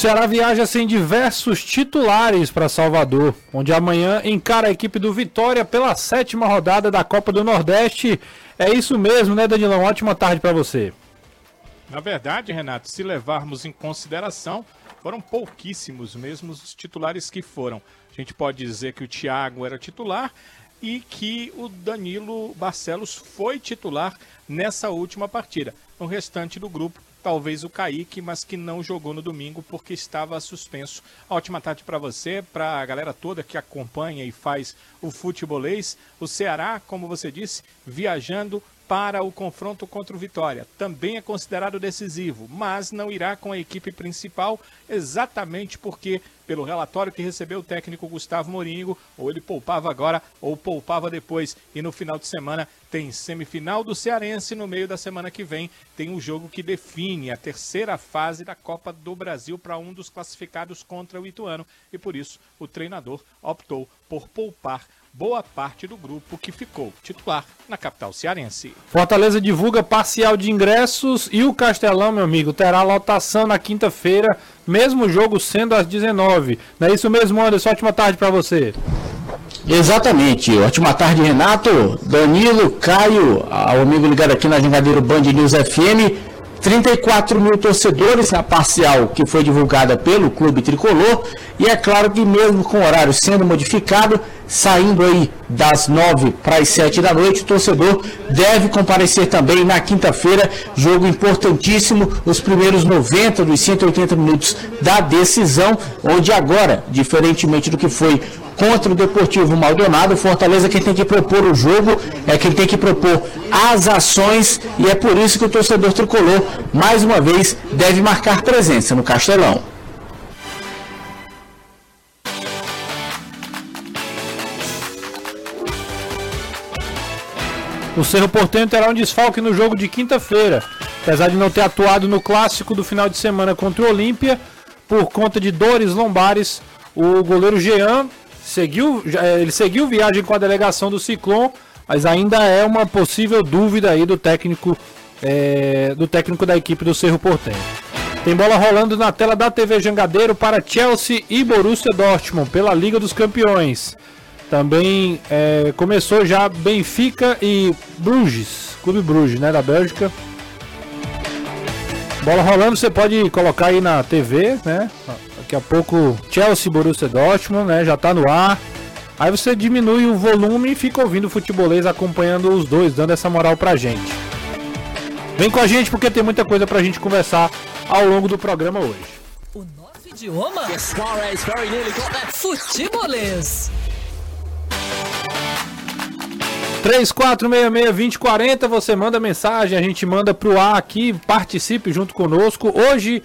Ceará viaja sem diversos titulares para Salvador, onde amanhã encara a equipe do Vitória pela sétima rodada da Copa do Nordeste. É isso mesmo, né, Danilão? Ótima tarde para você. Na verdade, Renato, se levarmos em consideração, foram pouquíssimos mesmo os titulares que foram. A gente pode dizer que o Thiago era titular e que o Danilo Barcelos foi titular nessa última partida. O restante do grupo talvez o Kaique, mas que não jogou no domingo porque estava suspenso. Ótima tarde para você, para a galera toda que acompanha e faz o futebolês. O Ceará, como você disse, viajando para o confronto contra o Vitória. Também é considerado decisivo, mas não irá com a equipe principal, exatamente porque, pelo relatório que recebeu o técnico Gustavo Moringo, ou ele poupava agora ou poupava depois. E no final de semana tem semifinal do Cearense, no meio da semana que vem tem um jogo que define a terceira fase da Copa do Brasil para um dos classificados contra o Ituano. E por isso o treinador optou por poupar boa parte do grupo que ficou titular na capital cearense. Fortaleza divulga parcial de ingressos e o Castelão, meu amigo, terá lotação na quinta-feira, mesmo jogo sendo às 19. Não é isso mesmo, Anderson? Ótima tarde para você. Exatamente. Ótima tarde, Renato, Danilo, Caio, ao amigo ligado aqui na Jangadeiro Band News FM. 34 mil torcedores na parcial que foi divulgada pelo Clube Tricolor. E é claro que mesmo com o horário sendo modificado, saindo aí das 9 para as 7 da noite, o torcedor deve comparecer também na quinta-feira, jogo importantíssimo, os primeiros 90 dos 180 minutos da decisão, onde agora, diferentemente do que foi contra o Deportivo Maldonado. Fortaleza quem tem que propor o jogo, é quem tem que propor as ações e é por isso que o torcedor tricolor, mais uma vez, deve marcar presença no Castelão. O Cerro Portenho terá um desfalque no jogo de quinta-feira. Apesar de não ter atuado no clássico do final de semana contra o Olímpia, por conta de dores lombares, o goleiro Jean seguiu, é, ele seguiu viagem com a delegação do Ciclone, mas ainda é uma possível dúvida aí do técnico é, do técnico da equipe do Cerro Portenho. Tem bola rolando na tela da TV Jangadeiro para Chelsea e Borussia Dortmund pela Liga dos Campeões. Também é, começou já Benfica e Bruges, Clube Bruges, né, da Bélgica. Bola rolando, você pode colocar aí na TV, né? Daqui a pouco Chelsea, Borussia Dortmund, né? Já tá no ar. Aí você diminui o volume e fica ouvindo o futebolês acompanhando os dois, dando essa moral pra gente. Vem com a gente porque tem muita coisa pra gente conversar ao longo do programa hoje. O nosso idioma? Futebolês. 3466-2040, você manda mensagem, a gente manda pro ar aqui, participe junto conosco. Hoje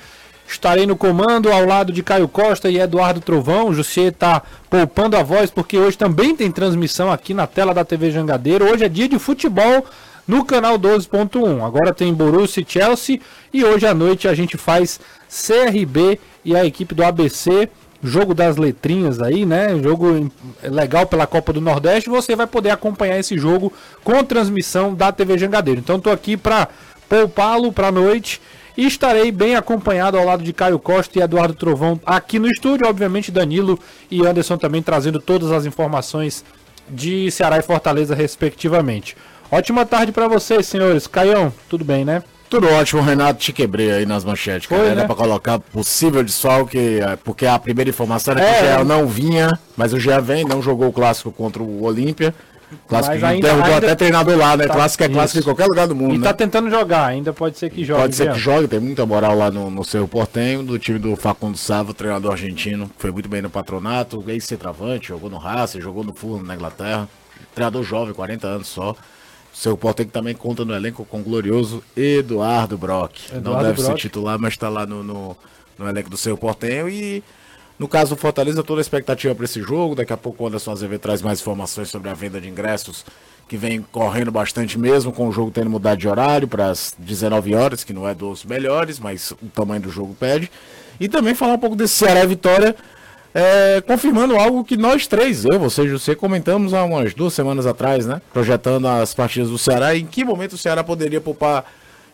Estarei no comando ao lado de Caio Costa e Eduardo Trovão. Jussier está poupando a voz porque hoje também tem transmissão aqui na tela da TV Jangadeiro. Hoje é dia de futebol no canal 12.1. Agora tem Borussia e Chelsea e hoje à noite a gente faz CRB e a equipe do ABC. Jogo das letrinhas aí, né? Jogo legal pela Copa do Nordeste. Você vai poder acompanhar esse jogo com transmissão da TV Jangadeiro. Então tô aqui para poupá-lo para a noite e estarei bem acompanhado ao lado de Caio Costa e Eduardo Trovão aqui no estúdio. Obviamente, Danilo e Anderson também trazendo todas as informações de Ceará e Fortaleza, respectivamente. Ótima tarde para vocês, senhores. Caião, tudo bem, né? Tudo ótimo, Renato. Te quebrei aí nas manchetes, cara. Foi, Era né? pra colocar possível desfalque, é, porque a primeira informação era que é, o Gea não vinha, mas o Gea vem, não jogou o clássico contra o Olímpia. Clássico Mas ainda, derrubou ainda... até treinador lá, né? Tá, clássico é clássico isso. em qualquer lugar do mundo. E né? tá tentando jogar, ainda pode ser que jogue. Pode ser que jogue, tem muita moral lá no, no seu Portenho, do time do Facundo Sava, treinador argentino, foi muito bem no patronato, ex-centroavante, jogou no Racing, jogou no Fulham na Inglaterra. Treinador jovem, 40 anos só. Seu Portenho também conta no elenco com o glorioso Eduardo Brock. Eduardo Não deve Brock. ser titular, mas está lá no, no, no elenco do seu Portenho e no caso do Fortaleza, toda a expectativa para esse jogo. Daqui a pouco o Anderson Azevedo traz mais informações sobre a venda de ingressos, que vem correndo bastante mesmo, com o jogo tendo mudado de horário para as 19 horas, que não é dos melhores, mas o tamanho do jogo pede. E também falar um pouco desse Ceará Vitória, é, confirmando algo que nós três, eu, você e você, comentamos há umas duas semanas atrás, né? Projetando as partidas do Ceará e em que momento o Ceará poderia poupar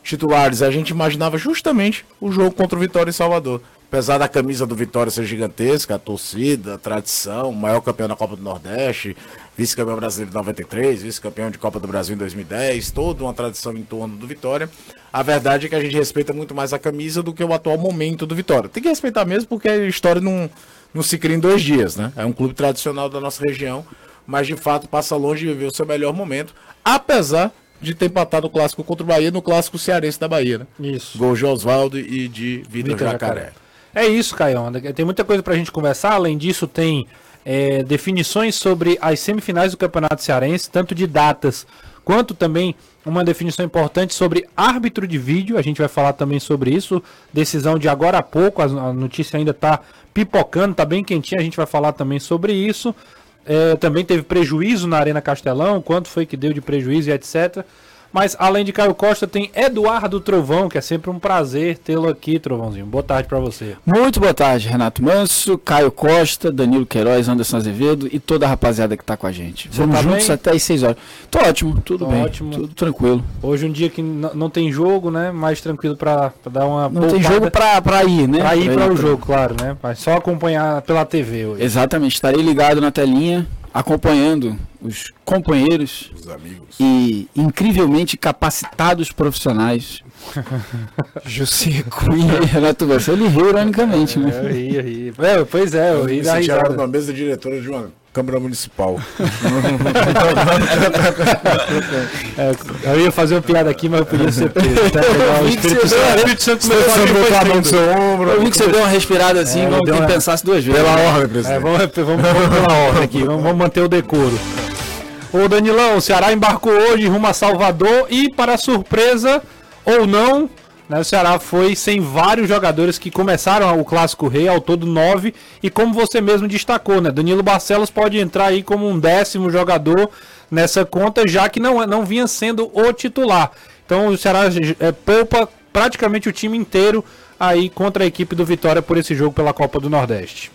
titulares. A gente imaginava justamente o jogo contra o Vitória e Salvador Apesar da camisa do Vitória ser gigantesca, a torcida, a tradição, o maior campeão da Copa do Nordeste, vice-campeão brasileiro de 93, vice-campeão de Copa do Brasil em 2010, toda uma tradição em torno do Vitória. A verdade é que a gente respeita muito mais a camisa do que o atual momento do Vitória. Tem que respeitar mesmo porque a história não, não se cria em dois dias, né? É um clube tradicional da nossa região, mas de fato passa longe de viver o seu melhor momento, apesar de ter empatado o clássico contra o Bahia no clássico cearense da Bahia, né? Isso. Gol de Oswaldo e de Vitor Jacaré. Jacaré. É isso, Caião. Tem muita coisa pra gente conversar. Além disso, tem é, definições sobre as semifinais do Campeonato Cearense, tanto de datas quanto também uma definição importante sobre árbitro de vídeo. A gente vai falar também sobre isso. Decisão de agora a pouco, a a notícia ainda está pipocando, está bem quentinha. A gente vai falar também sobre isso. É, também teve prejuízo na Arena Castelão, quanto foi que deu de prejuízo e etc. Mas além de Caio Costa, tem Eduardo Trovão, que é sempre um prazer tê-lo aqui, Trovãozinho. Boa tarde pra você. Muito boa tarde, Renato Manso, Caio Costa, Danilo Queiroz, Anderson Azevedo e toda a rapaziada que tá com a gente. Vamos tá juntos bem? até às 6 horas. Tô ótimo, tudo Tô bem. ótimo. Tudo tranquilo. Hoje um dia que não tem jogo, né? Mais tranquilo pra, pra dar uma Não tem poupada- jogo pra, pra ir, né? pra ir para o jogo, claro, né? Mas só acompanhar pela TV hoje. Exatamente, estarei ligado na telinha, acompanhando os companheiros Os amigos. e incrivelmente capacitados profissionais. José Cunha e Renato. Ele riu ironicamente, né? Eu ri, eu ri. É, pois é, eu ri Me da risada. numa mesa diretora de uma Câmara Municipal. É, eu ia fazer uma piada aqui, mas eu podia ser preso. Vi que você deu- ombro. Eu vi que você deu uma respirada assim, É, vamos uma- pensasse duas vezes. Pela ordem, É, presidente. vamos, vamos, vamos pela ordem aqui, vamos, vamos manter o decoro. Ô Danilão, o Ceará embarcou hoje rumo a Salvador e, para surpresa ou não, né, o Ceará foi sem vários jogadores que começaram o Clássico Rei, ao todo nove, e como você mesmo destacou, né, Danilo Barcelos pode entrar aí como um décimo jogador nessa conta, já que não, é- não vinha sendo o titular. Então o Ceará é, poupa praticamente o time inteiro aí contra a equipe do Vitória por esse jogo pela Copa do Nordeste.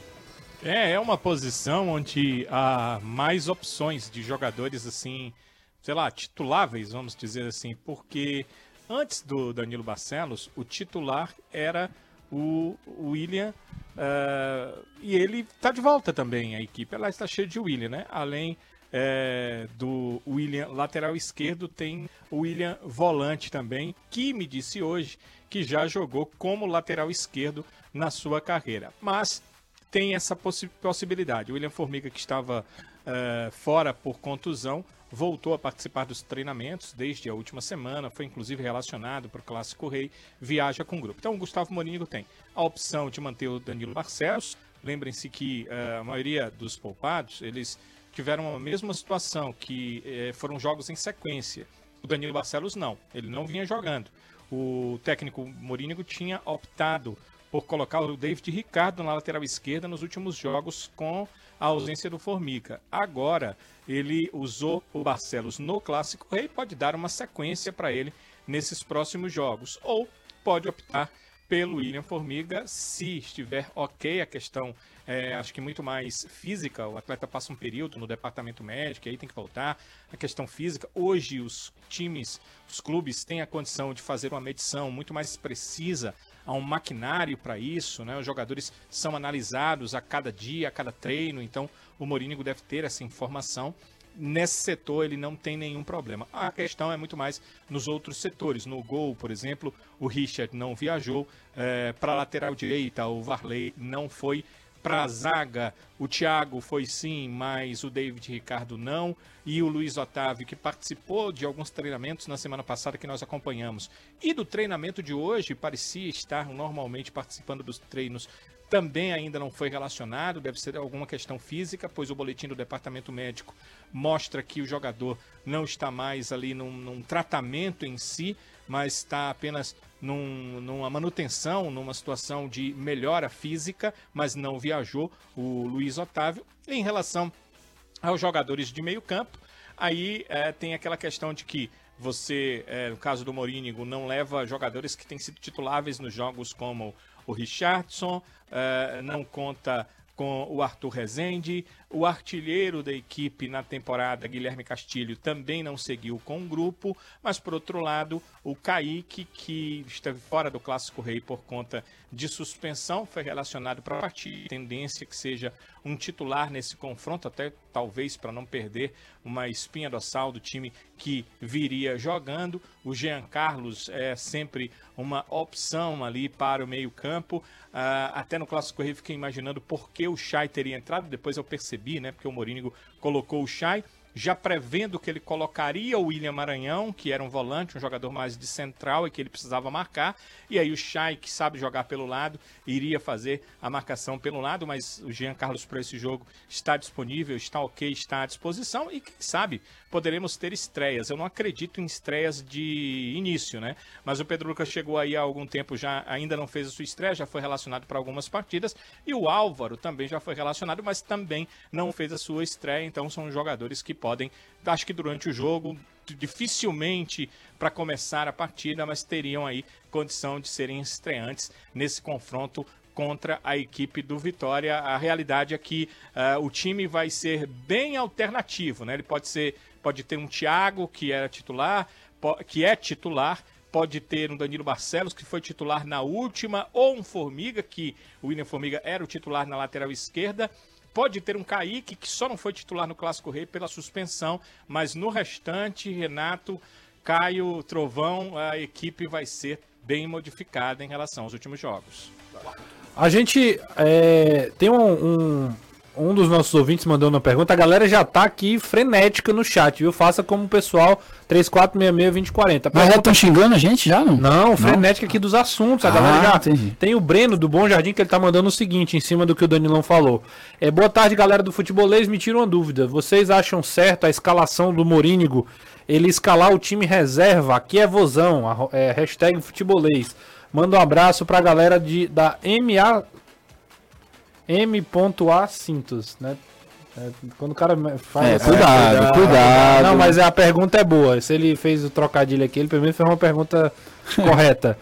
É, é uma posição onde há mais opções de jogadores assim, sei lá, tituláveis, vamos dizer assim, porque antes do Danilo Barcelos, o titular era o William eh, e ele está de volta também, a equipe. Ela está cheia de William, né? Além eh, do William lateral esquerdo, tem o William volante também, que me disse hoje que já jogou como lateral esquerdo na sua carreira. Mas tem essa possi- possibilidade. O William Formiga, que estava eh, fora por contusão, voltou a participar dos treinamentos desde a última semana, foi inclusive relacionado para o Clássico Rei, viaja com o grupo. Então o Gustavo Morínigo tem a opção de manter o Danilo Barcelos. Lembrem-se que eh, a maioria dos poupados, eles tiveram a mesma situação, que eh, foram jogos em sequência. O Danilo Barcelos não, ele não vinha jogando. O técnico Morínigo tinha optado por colocar o David Ricardo na lateral esquerda nos últimos jogos com a ausência do Formiga. Agora ele usou o Barcelos no Clássico Rei, pode dar uma sequência para ele nesses próximos jogos. Ou pode optar pelo William Formiga, se estiver ok a questão, é, acho que muito mais física, o atleta passa um período no departamento médico, aí tem que voltar, a questão física, hoje os times, os clubes têm a condição de fazer uma medição muito mais precisa, há um maquinário para isso, né? os jogadores são analisados a cada dia, a cada treino, então o Morínigo deve ter essa informação, nesse setor ele não tem nenhum problema. A questão é muito mais nos outros setores. No gol, por exemplo, o Richard não viajou. para a lateral direita, o Varley não foi. Para a zaga, o Thiago foi sim, mas o David Ricardo não. E o Luiz Otávio, que participou de alguns treinamentos na semana passada que nós acompanhamos. E do treinamento de hoje, parecia estar normalmente participando dos treinos também ainda não foi relacionado, deve ser alguma questão física, pois o boletim do departamento médico mostra que o jogador não está mais ali num, num tratamento em si, mas está apenas num- numa manutenção, numa situação de melhora física, mas não viajou o Luiz Otávio. Em relação aos jogadores de meio campo, aí eh, tem aquela questão de que você, eh, no caso do Morínigo, não leva jogadores que têm sido tituláveis nos jogos como o Richardson, eh, não conta com o Arthur Rezende, O artilheiro da equipe na temporada, Guilherme Castilho, também não seguiu com o grupo, mas por outro lado, o Kaique, que esteve fora do Clássico Rei por conta de suspensão, foi relacionado para a partida. Tendência que seja um titular nesse confronto, até talvez para não perder uma espinha dorsal do time que viria jogando. O Jean Carlos é sempre uma opção ali para o meio-campo. Uh, até no Clássico Rei fiquei imaginando por que o Chay teria entrado, depois eu percebi, né? Porque o Morínigo colocou o Chay já prevendo que ele colocaria o William Maranhão, que era um volante, um jogador mais de central e que ele precisava marcar, e aí o Chay, que sabe jogar pelo lado, iria fazer a marcação pelo lado, mas o Jean Carlos para esse jogo está disponível, está ok, está à disposição e quem sabe poderemos ter estreias. Eu não acredito em estreias de início, né? Mas o Pedro Lucas chegou aí há algum tempo já, ainda não fez a sua estreia, já foi relacionado para algumas partidas, e o Álvaro também já foi relacionado, mas também não fez a sua estreia, então são jogadores que podem, acho que durante o jogo, dificilmente para começar a partida, mas teriam aí condição de serem estreantes nesse confronto contra a equipe do Vitória. A realidade é que uh, o time vai ser bem alternativo, né? Ele pode ser, pode ter um Thiago que era titular, que é titular, pode ter um Danilo Barcelos, que foi titular na última, ou um Formiga, que o William Formiga era o titular na lateral esquerda. Pode ter um Kaique, que só não foi titular no Clássico Rei pela suspensão, mas no restante, Renato, Caio, Trovão, a equipe vai ser bem modificada em relação aos últimos jogos. A gente é, tem um, um, um, dos nossos ouvintes mandou uma pergunta. A galera já tá aqui frenética no chat, viu? Faça como o pessoal 3466-2040. Mas já estão xingando a gente já, não? Não, frenética não? aqui dos assuntos. A ah, galera já entendi. tem o Breno do Bom Jardim que ele tá mandando o seguinte, em cima do que o Danilão falou. É, boa tarde, galera do Futebolês. Me tira uma dúvida. Vocês acham certo a escalação do Morínigo? Ele escalar o time reserva? Aqui é vozão. É, hashtag futebolês. Manda um abraço pra galera de, da MA. M.A. Cintos, né? É, quando o cara faz. É, cuidado, cuidado, cuidado. Não, mas a pergunta é boa. Se ele fez o trocadilho aqui, ele primeiro fez uma pergunta correta.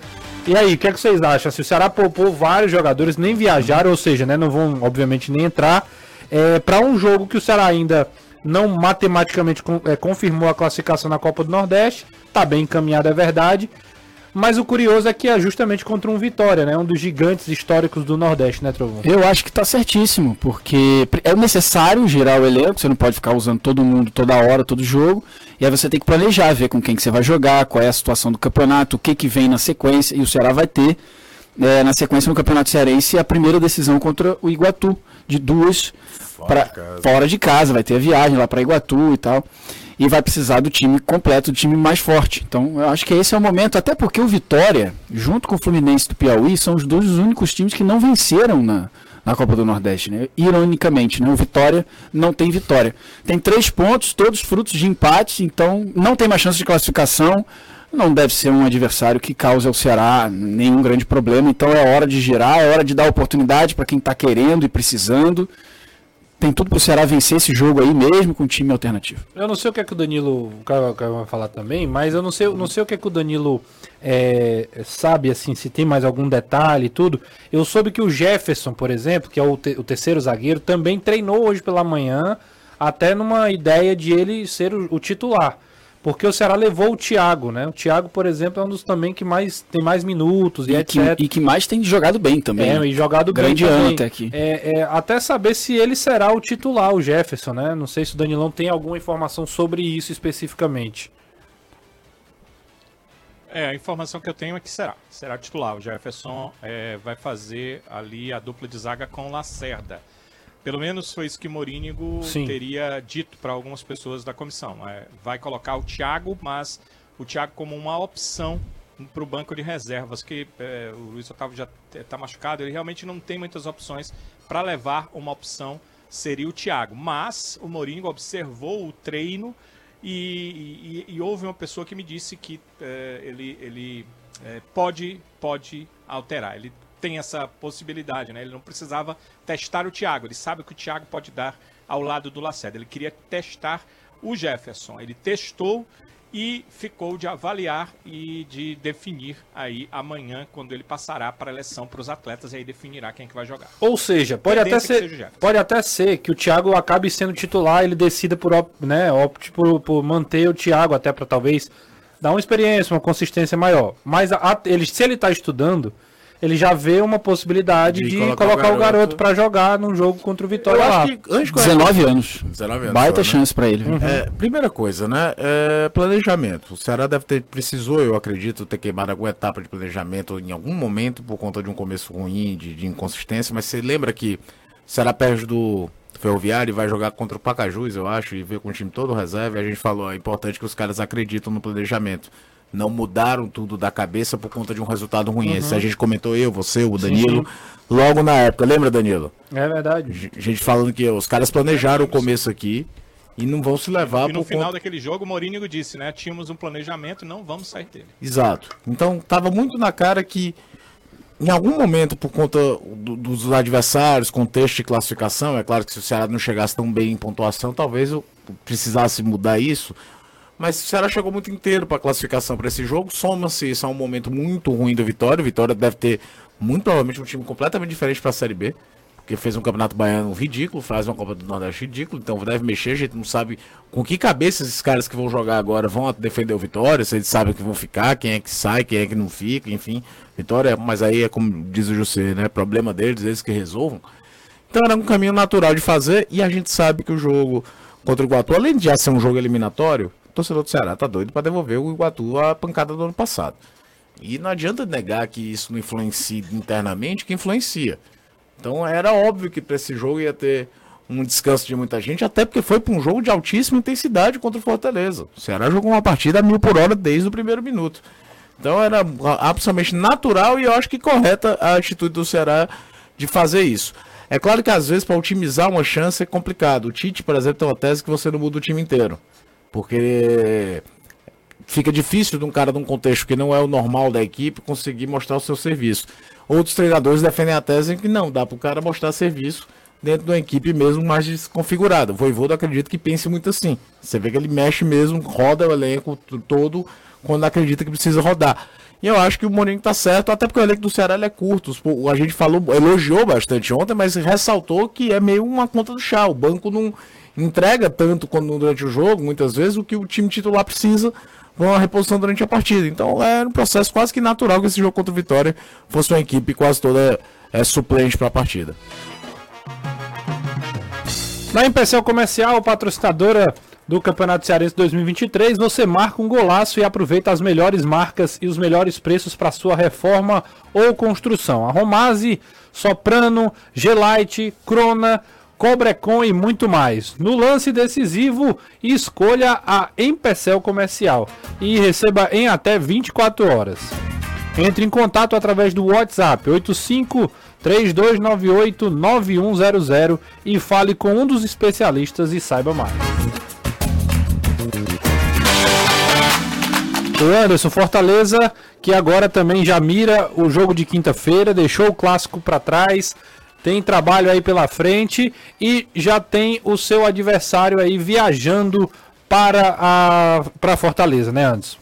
E aí, o que, é que vocês acham? Se o Ceará poupou vários jogadores, nem viajaram, ou seja, né, não vão, obviamente, nem entrar, é, para um jogo que o Ceará ainda não matematicamente é, confirmou a classificação na Copa do Nordeste, tá bem encaminhado, é verdade, mas o curioso é que é justamente contra um Vitória, né? Um dos gigantes históricos do Nordeste, né, Trovão? Eu acho que tá certíssimo, porque é necessário girar o elenco, você não pode ficar usando todo mundo toda hora, todo jogo. E aí você tem que planejar, ver com quem que você vai jogar, qual é a situação do campeonato, o que, que vem na sequência. E o Ceará vai ter, é, na sequência no Campeonato Cearense, a primeira decisão contra o Iguatu, de duas fora, pra, de, fora de casa. Vai ter a viagem lá para Iguatu e tal e vai precisar do time completo, do time mais forte. Então, eu acho que esse é o momento, até porque o Vitória, junto com o Fluminense do Piauí, são os dois únicos times que não venceram na, na Copa do Nordeste, né? Ironicamente, né? O Vitória não tem vitória. Tem três pontos, todos frutos de empate, então não tem mais chance de classificação. Não deve ser um adversário que cause ao Ceará nenhum grande problema. Então é hora de girar, é hora de dar oportunidade para quem está querendo e precisando tem tudo pro Ceará vencer esse jogo aí mesmo com time alternativo. Eu não sei o que é que o Danilo o vai falar também, mas eu não sei, não sei o que é que o Danilo é, sabe assim, se tem mais algum detalhe e tudo. Eu soube que o Jefferson, por exemplo, que é o, te, o terceiro zagueiro, também treinou hoje pela manhã, até numa ideia de ele ser o, o titular. Porque o Ceará levou o Thiago, né? O Thiago, por exemplo, é um dos também que mais tem mais minutos e, e etc. Que, e que mais tem jogado bem também. É, né? e jogado Grande bem também. até aqui. É, é, até saber se ele será o titular, o Jefferson, né? Não sei se o Danilão tem alguma informação sobre isso especificamente. É, a informação que eu tenho é que será. Será titular. O Jefferson é, vai fazer ali a dupla de zaga com o Lacerda. Pelo menos foi isso que Morínigo Sim. teria dito para algumas pessoas da comissão. É, vai colocar o Thiago, mas o Thiago como uma opção para o banco de reservas, que é, o Luiz Otávio já está machucado, ele realmente não tem muitas opções para levar uma opção, seria o Thiago. Mas o Mourinho observou o treino e, e, e houve uma pessoa que me disse que é, ele, ele é, pode, pode alterar. Ele tem essa possibilidade, né? Ele não precisava testar o Thiago, ele sabe que o Thiago pode dar ao lado do Lacerda. Ele queria testar o Jefferson. Ele testou e ficou de avaliar e de definir aí amanhã, quando ele passará para a eleição para os atletas e aí definirá quem é que vai jogar. Ou seja, pode até, ser, pode até ser que o Thiago acabe sendo titular, ele decida por, né, opte por, por manter o Thiago até para talvez dar uma experiência, uma consistência maior. Mas a- ele, se ele tá estudando, ele já vê uma possibilidade De de, colocar colocar, o garoto. garoto para jogar num jogo contra o Vitória Eu lá. acho que antes que eu- 19 anos. 19 anos Baita só, né? chance pra ele. viu? É, primeira coisa, né? É planejamento. O Ceará deve ter, precisou, eu acredito, ter queimado alguma etapa de planejamento em algum momento por conta de um começo ruim, de, de inconsistência. Mas você lembra que o Ceará perde do Ferroviário e vai jogar contra o Pacajus, eu acho, e veio com o time todo reserva. E a gente falou, é importante que os caras acreditam no planejamento. Não mudaram tudo da cabeça por conta de um resultado ruim. Isso a gente comentou, eu, você, o Danilo, logo na época. Lembra, Danilo? É verdade. G- Gente falando que os caras planejaram o começo aqui e não vão se levar E no por final conta... daquele jogo, o Mourinho disse, né? Tínhamos um planejamento e não vamos sair dele. Exato. Então tava muito na cara que em algum momento, por conta do- dos adversários, contexto de classificação, é claro que se o Ceará não chegasse tão bem em pontuação, talvez eu precisasse mudar isso. Mas o Ceará chegou muito inteiro para classificação para esse jogo. Soma-se isso a um momento muito ruim do Vitória. O Vitória deve ter muito provavelmente um time completamente diferente para a Série B. Porque fez um campeonato baiano ridículo, faz uma Copa do Nordeste ridículo, então deve mexer, a gente não sabe com que cabeça esses caras que vão jogar agora vão defender o Vitória, se eles sabem que vão ficar, quem é que sai, quem é que não fica, enfim. Vitória, mas aí é como diz o José, né? Problema deles, eles que resolvam. Então era um caminho natural de fazer e a gente sabe que o jogo contra o Iguatu, além de já ser um jogo eliminatório, torcedor do Ceará tá doido para devolver o Iguatu a pancada do ano passado. E não adianta negar que isso não influencia internamente, que influencia. Então era óbvio que para esse jogo ia ter um descanso de muita gente, até porque foi para um jogo de altíssima intensidade contra o Fortaleza. O Ceará jogou uma partida a mil por hora desde o primeiro minuto. Então era absolutamente natural e eu acho que correta a atitude do Ceará de fazer isso. É claro que às vezes para otimizar uma chance é complicado. O Tite, por exemplo, tem uma tese que você não muda o time inteiro. Porque fica difícil de um cara de um contexto que não é o normal da equipe conseguir mostrar o seu serviço. Outros treinadores defendem a tese que não, dá para o cara mostrar serviço dentro de uma equipe mesmo mais desconfigurada. O Voivoda acredito que pense muito assim. Você vê que ele mexe mesmo, roda o elenco todo quando acredita que precisa rodar. E eu acho que o Mourinho tá certo, até porque o elenco do Ceará é curto. A gente falou, elogiou bastante ontem, mas ressaltou que é meio uma conta do chá. O banco não entrega tanto quando, durante o jogo, muitas vezes, o que o time titular precisa para uma reposição durante a partida. Então era um processo quase que natural que esse jogo contra o Vitória fosse uma equipe quase toda é, suplente para a partida. Na Empecel Comercial, patrocinadora do Campeonato Cearense 2023, você marca um golaço e aproveita as melhores marcas e os melhores preços para sua reforma ou construção. A Romase, Soprano, Gelite, Crona, Cobrecon e muito mais. No lance decisivo, escolha a Empecel Comercial e receba em até 24 horas. Entre em contato através do WhatsApp 85 3298 9100 e fale com um dos especialistas e saiba mais. O Anderson Fortaleza, que agora também já mira o jogo de quinta-feira, deixou o clássico para trás, tem trabalho aí pela frente e já tem o seu adversário aí viajando para a para Fortaleza, né, Anderson?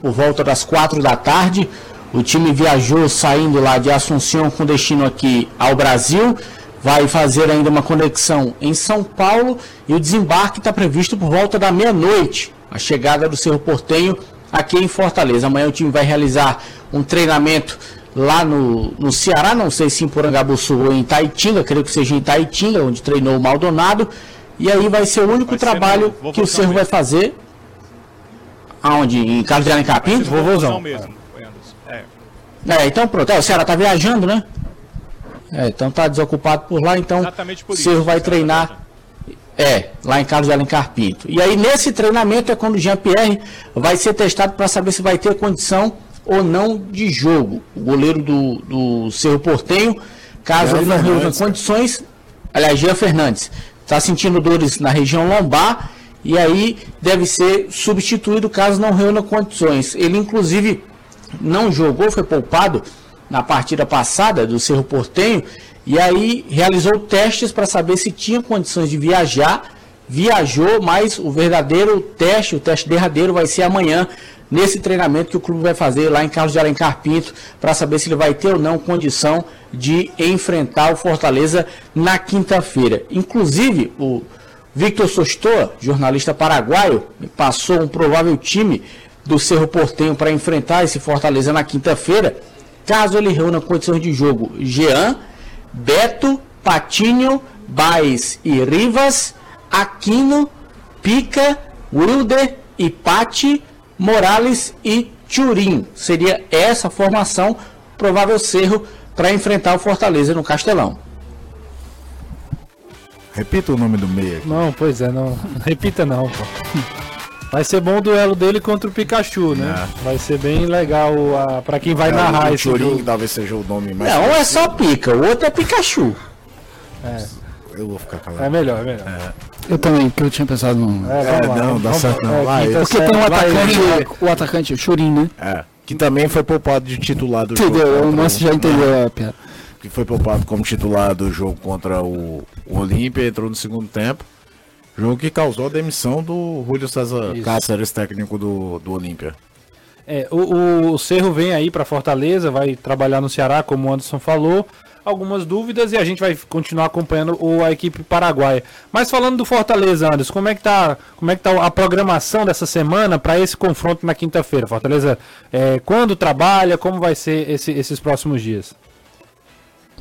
por volta das quatro da tarde. O time viajou saindo lá de Assunção com destino aqui ao Brasil. Vai fazer ainda uma conexão em São Paulo e o desembarque está previsto por volta da meia-noite. A chegada do Cerro Portenho aqui em Fortaleza. Amanhã o time vai realizar um treinamento lá no, no Ceará, não sei se em Porangabuçu ou em Taitinga, creio que seja em Taitinga, onde treinou o Maldonado. E aí vai ser o único Vai trabalho no que o Cerro vai fazer. Aonde? Em Carlos de Alencar Pinto? Vovozão. mesmo. É. É, então pronto. É, o Ceará tá viajando, né? É, então tá desocupado por lá, então por o isso. Cerro vai tá treinar. viajando. É, lá em Carlos de Alencar Pinto. E aí nesse treinamento é quando o Jean-Pierre vai ser testado para saber se vai ter condição ou não de jogo. O goleiro do, do Cerro Portenho, caso Jean ele não reúna condições, aliás, Jean Fernandes, está sentindo dores na região lombar e aí deve ser substituído caso não reúna condições. Ele inclusive não jogou, foi poupado na partida passada do Cerro Portenho e aí realizou testes para saber se tinha condições de viajar viajou, mas o verdadeiro teste, o teste derradeiro vai ser amanhã, nesse treinamento que o clube vai fazer lá em Carlos de Alencar Pinto, para saber se ele vai ter ou não condição de enfrentar o Fortaleza na quinta-feira. Inclusive, o Victor Sostoa, jornalista paraguaio, passou um provável time do Cerro Portenho para enfrentar esse Fortaleza na quinta-feira, caso ele reúna condições de jogo Jean, Beto, Patinho, Baez e Rivas, Aquino, Pica, Wilder, Ipati, Morales e Turim. Seria essa formação, provável Cerro, para enfrentar o Fortaleza no Castelão. Repita o nome do meio aqui. Não, pois é, não. Repita não, pô. Vai ser bom o duelo dele contra o Pikachu, né? Vai ser bem legal a, pra quem vai narrar É. o esse Turim, jogo. talvez seja o nome mais. Não, um é só Pica, o outro é Pikachu. Eu vou ficar calado. É melhor, é melhor. Eu também, porque eu tinha pensado no. É, É, não, dá vamos- certo não. é, Vai, Porque série, tem um atacante, vai. o atacante, o Churin, né? É. Que também foi poupado de titular do Entendeu? jogo. O contra Márcio já entendeu a piada. Que foi poupado como titular do jogo contra o, o Olímpia, entrou no segundo tempo. Jogo que causou a demissão do Júlio César Isso. Cáceres, técnico do, do Olímpia. É, o, o, Cerro vem aí para Fortaleza, vai trabalhar no Ceará, como o Anderson falou. Algumas dúvidas e a gente vai continuar acompanhando o, a equipe paraguaia. Mas falando do Fortaleza, Anderson, como é que tá, como é que tá a programação dessa semana para esse confronto na quinta-feira? Fortaleza, é, quando trabalha, como vai ser esse- esses próximos dias?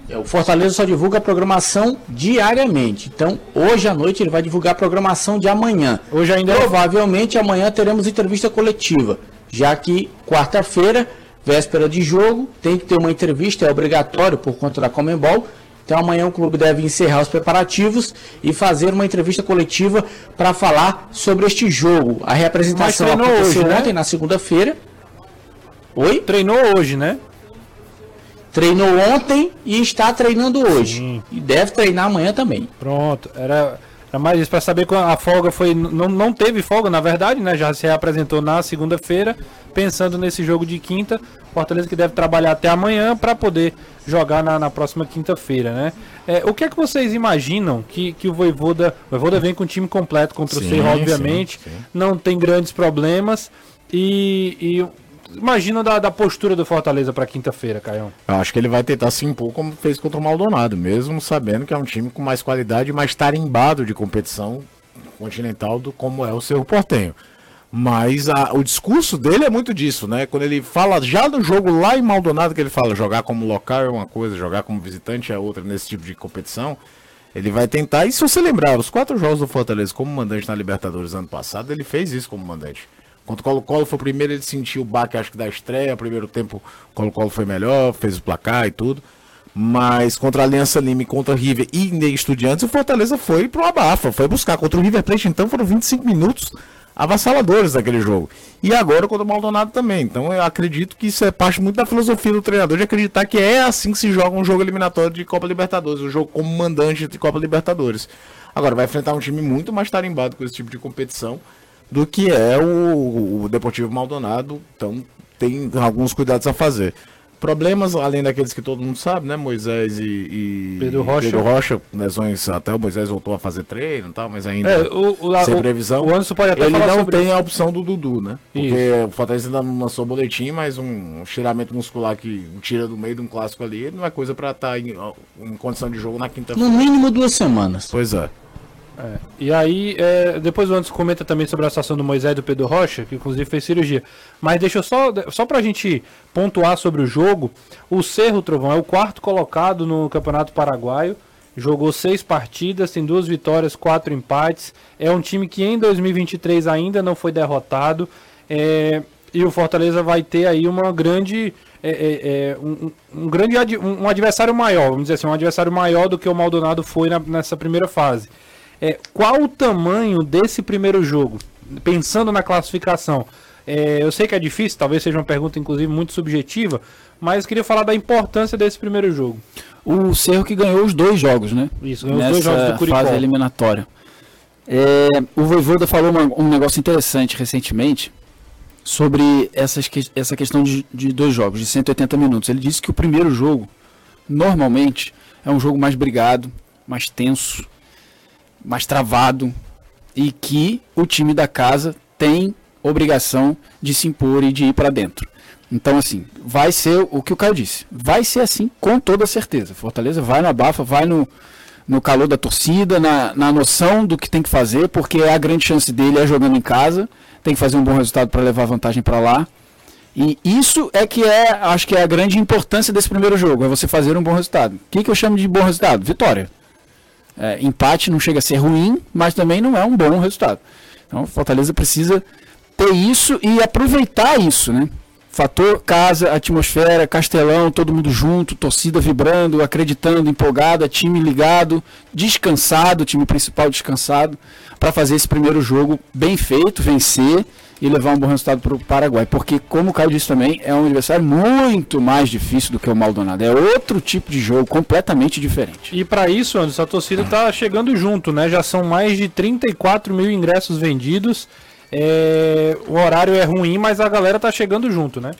É, O Fortaleza só divulga a programação diariamente. Então, hoje à noite ele vai divulgar a programação de amanhã. Hoje ainda é Provavelmente amanhã teremos entrevista coletiva, já que quarta-feira, véspera de jogo, tem que ter uma entrevista, é obrigatório por conta da Comembol. Então amanhã o clube deve encerrar os preparativos e fazer uma entrevista coletiva para falar sobre este jogo. A representação aconteceu hoje, né? ontem, na segunda-feira. Oi? treinou hoje, né? Treinou ontem e está treinando hoje. E deve treinar amanhã também. Pronto, era, era mais isso para saber quando a folga foi. Não, não teve folga, na verdade, né? Já se apresentou na segunda-feira, pensando nesse jogo de quinta. Fortaleza que deve trabalhar até amanhã para poder jogar na, na próxima quinta-feira, né? É, o que é que vocês imaginam que, que o Voivoda. O Voivoda vem com o time completo contra o Sim, Cerro, obviamente. sim, sim. Não tem grandes problemas. E. e Imagina da, da postura do Fortaleza para quinta-feira, Caião. Eu acho que ele vai tentar se impor como fez contra o Maldonado, mesmo sabendo que é um time com mais qualidade mais tarimbado de competição continental do como é o Cerro Portenho. Mas a- o discurso dele é muito disso, né? Quando ele fala já do jogo lá em Maldonado, que ele fala jogar como local é uma coisa, jogar como visitante é outra nesse tipo de competição. Ele vai tentar, e se você lembrar, os quatro jogos do Fortaleza como mandante na Libertadores ano passado, ele fez isso como mandante. Contra o Colo-Colo foi o primeiro, ele sentiu o baque, acho que da estreia. Primeiro tempo, o Colo-Colo foi melhor, fez o placar e tudo. Mas contra a Aliança Lima e contra o River e Estudiantes, o Fortaleza foi pro abafa, foi buscar. Contra o River Plate, então, foram 25 minutos avassaladores daquele jogo. E agora contra o Maldonado também. Então eu acredito que isso é parte muito da filosofia do treinador de acreditar que é assim que se joga um jogo eliminatório de Copa Libertadores, um jogo como mandante de Copa Libertadores. Agora vai enfrentar um time muito mais tarimbado com esse tipo de competição do que é o, o Deportivo Maldonado. Então tem alguns cuidados a fazer. Problemas, além daqueles que todo mundo sabe, né? Moisés e, e Pedro Rocha. Pedro Rocha, lesões, até o Moisés voltou a fazer treino e tal, mas ainda É, o, o, sem o- previsão. O Anderson pode até Ele falar não sobre tem a opção do Dudu, né? Porque Isso. o Fortaleza ainda não lançou boletim, mas um estiramento muscular que o tira do meio de um clássico ali, não é coisa pra estar em, em condição de jogo na quinta-feira. No mínimo duas semanas. Pois é. É, E aí, é, depois o Anderson comenta também sobre a situação do Moisés e do Pedro Rocha, que inclusive fez cirurgia. Mas deixa eu só, só pra gente pontuar sobre o jogo. O Cerro Trovão é o quarto colocado no Campeonato Paraguaio. Jogou seis partidas, tem duas vitórias, quatro empates. É um time que em 2023 ainda não foi derrotado. É, e o Fortaleza vai ter aí uma grande. é, é, é, um, um- grande um adversário maior, vamos dizer assim, um adversário maior do que o Maldonado foi na- nessa primeira fase. É, qual o tamanho desse primeiro jogo? Pensando na classificação. É, eu sei que é difícil, talvez seja uma pergunta, inclusive, muito subjetiva, mas queria falar da importância desse primeiro jogo. O Cerro que ganhou os dois jogos, né? Isso, ganhou os dois jogos do Curicó. fase eliminatória. É, o Voivoda falou uma- um negócio interessante recentemente sobre essas, que- essa questão de, de dois jogos, de 180 minutos. Ele disse que o primeiro jogo, normalmente, é um jogo mais brigado, mais tenso, mais travado. e que o time da casa tem obrigação de se impor e de ir para dentro. Então, assim, vai ser o que o Caio disse. Vai ser assim com toda certeza. Fortaleza vai na bafa, vai no, no calor da torcida, na, na noção do que tem que fazer, porque a grande chance dele é jogando em casa. Tem que fazer um bom resultado para levar vantagem para lá. E isso é que é, acho que é a grande importância desse primeiro jogo, é você fazer um bom resultado. O que, que eu chamo de bom resultado? Vitória. É, empate não chega a ser ruim, mas também não é um bom resultado. Então, Fortaleza precisa ter isso e aproveitar isso, né? Fator casa, atmosfera, Castelão, todo mundo junto, torcida vibrando, acreditando, empolgada, time ligado, descansado, time principal descansado, para fazer esse primeiro jogo bem feito, vencer e levar um bom resultado para o Paraguai. Porque, como o Caio disse também, é um adversário muito mais difícil do que o Maldonado. É outro tipo de jogo, completamente diferente. E para isso, Anderson, a torcida está chegando junto, né? Já são mais de 34 mil ingressos vendidos. É, o horário é ruim, mas a galera tá chegando junto, né?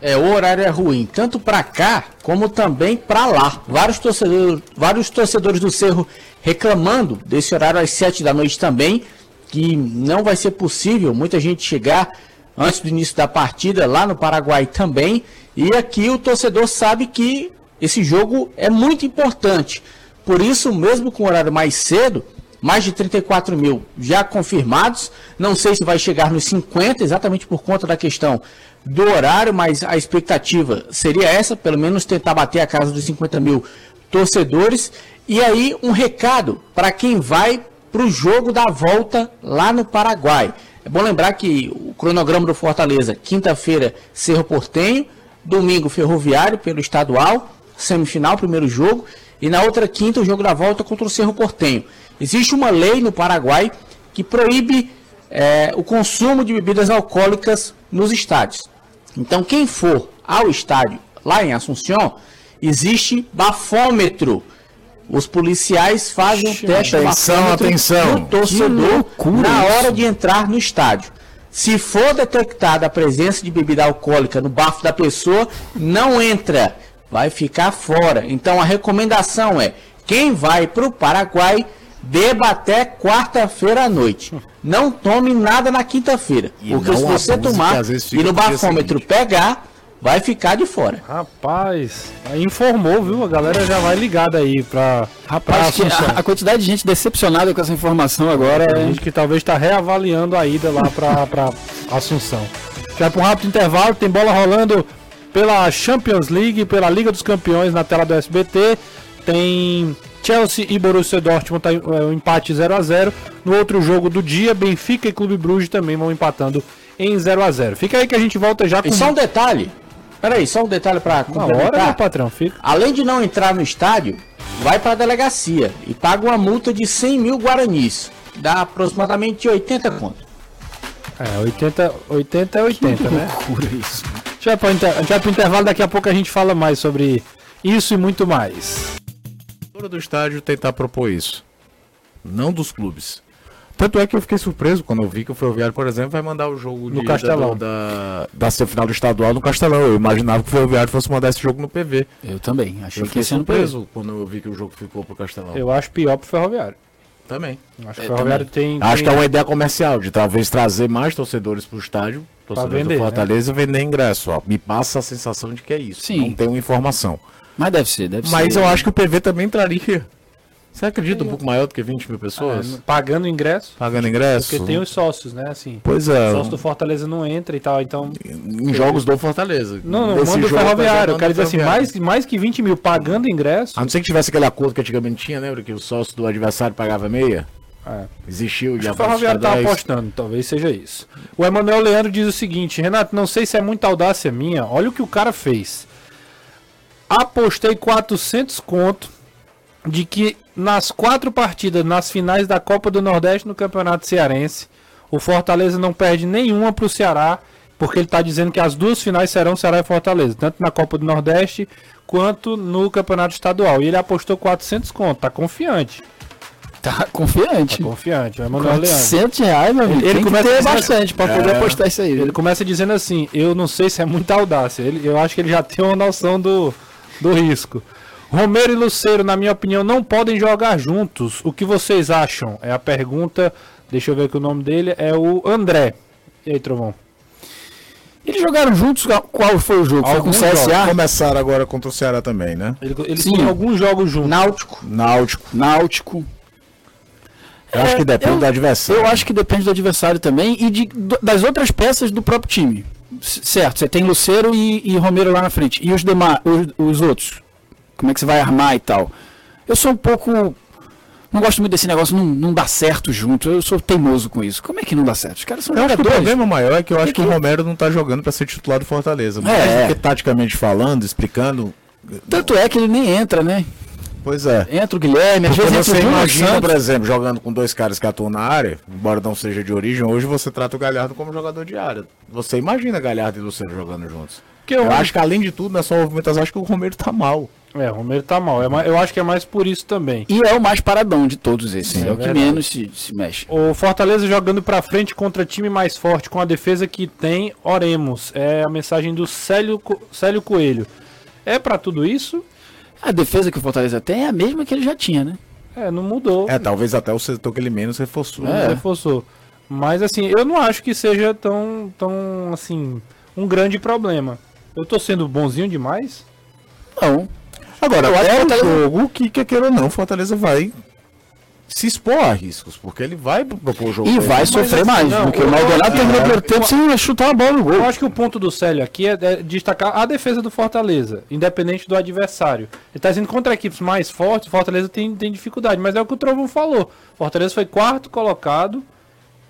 É, o horário é ruim, tanto para cá como também para lá. Vários torcedores, vários torcedores do Cerro reclamando desse horário às 7 da noite também, que não vai ser possível muita gente chegar antes do início da partida lá no Paraguai também. E aqui o torcedor sabe que esse jogo é muito importante. Por isso, mesmo com o horário mais cedo, mais de 34 mil já confirmados. Não sei se vai chegar nos 50, exatamente por conta da questão do horário, mas a expectativa seria essa, pelo menos tentar bater a casa dos 50 mil torcedores. E aí, um recado para quem vai para o jogo da volta lá no Paraguai. É bom lembrar que o cronograma do Fortaleza, quinta-feira, Cerro Portenho, domingo, Ferroviário pelo estadual, semifinal, primeiro jogo, e na outra quinta, o jogo da volta contra o Cerro Portenho. Existe uma lei no Paraguai que proíbe é, o consumo de bebidas alcoólicas nos estádios. Então, quem for ao estádio lá em Assunção, existe bafômetro. Os policiais fazem o teste atenção, atenção. no torcedor na hora de entrar no estádio. Se for detectada a presença de bebida alcoólica no bafo da pessoa, não entra, vai ficar fora. Então a recomendação é: quem vai para o Paraguai beba até quarta-feira à noite. Não tome nada na quinta-feira. Porque se você abuse, tomar e no bafômetro seguinte. pegar, vai ficar de fora. Rapaz, informou, viu? A galera já vai ligada aí pra, Rapaz, que Assunção. a, a quantidade de gente decepcionada com essa informação agora Tem é. gente que talvez está reavaliando a ida lá pra, pra Assunção. Já para um rápido intervalo, tem bola rolando pela Champions League, pela Liga dos Campeões na tela do SBT. Tem Chelsea e Borussia Dortmund, tá, é, um empate 0 a 0 No outro jogo do dia, Benfica e Clube Bruges também vão empatando em 0 a 0 Fica aí que a gente volta já com E só um detalhe. Peraí, só um detalhe para uma hora, meu complementar. patrão. Fica. Além de não entrar no estádio, vai para a delegacia e paga uma multa de 100 mil guaranis. Dá aproximadamente 80 conto. É, 80, 80 é 80, né? Loucura isso. Já para inter... já pro intervalo, daqui a pouco a gente fala mais sobre isso e muito mais. Fora do estádio tentar propor isso. Não dos clubes. Tanto é que eu fiquei surpreso quando eu vi que o Ferroviário, por exemplo, vai mandar o jogo No de- Castelão. Da, da, da semifinal do estadual no Castelão. Eu imaginava que o Ferroviário fosse mandar esse jogo no PV. Eu também. Achei Eu que fiquei ia ser no PV. surpreso quando eu vi que o jogo ficou pro Castelão. Eu acho pior pro Ferroviário. Também. Acho que É, o Ferroviário tem. Acho que é uma ideia comercial, de talvez trazer mais torcedores pro estádio, torcedores vender, do Fortaleza, e vender ingresso. Ó. Me passa a sensação de que é isso. Sim. Não tenho informação. Mas deve ser, deve Mas ser. eu acho que o PV também traria. Você acredita um pouco maior do que 20 mil pessoas? é, pagando ingresso. Pagando ingresso? Porque tem os sócios, né? Assim. Pois O é. sócio do Fortaleza não entra e tal, então. Em jogos do Fortaleza. Não, não, manda o jogo, Ferroviário. Eu quero o dizer assim, mais, mais que 20 mil pagando ingresso. A não ser que tivesse aquele acordo que antigamente tinha, lembra? Que o sócio do adversário pagava meia? É. Existiu já o Ferroviário tá apostando, talvez seja isso. O Emanuel Leandro diz o seguinte: Renato, não sei se é muita audácia minha, olha o que o cara fez. Apostei 400 conto de que nas quatro partidas, nas finais da Copa do Nordeste no Campeonato Cearense, o Fortaleza não perde nenhuma pro Ceará, porque ele tá dizendo que as duas finais serão Ceará e Fortaleza, tanto na Copa do Nordeste quanto no Campeonato Estadual. E ele apostou 400 conto, tá confiante. Tá confiante. Tá confiante, o Emanuel Leandro. 400 reais, meu amigo. Ele que começa ter dizendo- bastante pra poder É. apostar isso aí. Ele começa dizendo assim: Eu não sei se é muita audácia. Ele, eu acho que ele já tem uma noção do, do risco. Romero e Luceiro, na minha opinião, não podem jogar juntos. O que vocês acham? É a pergunta. Deixa eu ver aqui o nome dele. É o André. E aí, Trovão? Eles jogaram juntos, qual foi o jogo? Foi com o CSA? Começaram agora contra o Ceará também, né? Ele- Eles Sim. têm alguns jogos juntos. Náutico. Náutico. Náutico. Eu acho É, que depende eu- do adversário. Eu acho que depende do adversário também e de, das outras peças do próprio time. Certo, você tem Luceiro e, e Romero lá na frente. E os demais, os, os outros? Como é que você vai armar e tal? Eu sou um pouco. Não gosto muito desse negócio, não, não dá certo junto. Eu sou teimoso com isso. Como é que não dá certo? Os caras são Eu acho que o jogadores. problema maior é que eu acho que, que- o Romero não tá jogando pra ser titular do Fortaleza. Mais É. do que taticamente falando, explicando. Tanto é que ele nem entra, né? Pois é. Entra o Guilherme, às Porque vezes entra você imagina, Santos. por exemplo, jogando com dois caras que atuam na área, embora não seja de origem, hoje você trata o Galhardo como jogador de área. Você imagina Galhardo e Luciano jogando juntos. Porque Eu eu acho que além de tudo, nessa movimentação, acho que o Romero tá mal. É, o Romero tá mal. É ma- eu acho que é mais por isso também. E é o mais paradão de todos esses. Sim, é, é o que verdade. menos se, se mexe. O Fortaleza jogando pra frente contra time mais forte, com a defesa que tem, oremos. É a mensagem do Célio, Célio Coelho. É pra tudo isso? A defesa que o Fortaleza tem é a mesma que ele já tinha, né? É, não mudou. É, talvez até o setor que ele menos reforçou. É. reforçou. Mas assim, eu não acho que seja tão, tão assim, um grande problema. Eu tô sendo bonzinho demais? Não. Agora, Eu acho é o um Fortaleza- jogo que, quer queira ou não, Fortaleza vai se expor a riscos, porque ele vai propor o jogo. E vai sofrer assim, mais, não, porque eu- o Maldonado eu- terminou o primeiro eu- tempo sem chutar a bola no Eu gol. acho que o ponto do Célio aqui é é destacar a defesa do Fortaleza, independente do adversário. Ele tá indo contra equipes mais fortes, o Fortaleza tem, tem dificuldade, mas é o que o Trovão falou. Fortaleza foi quarto colocado,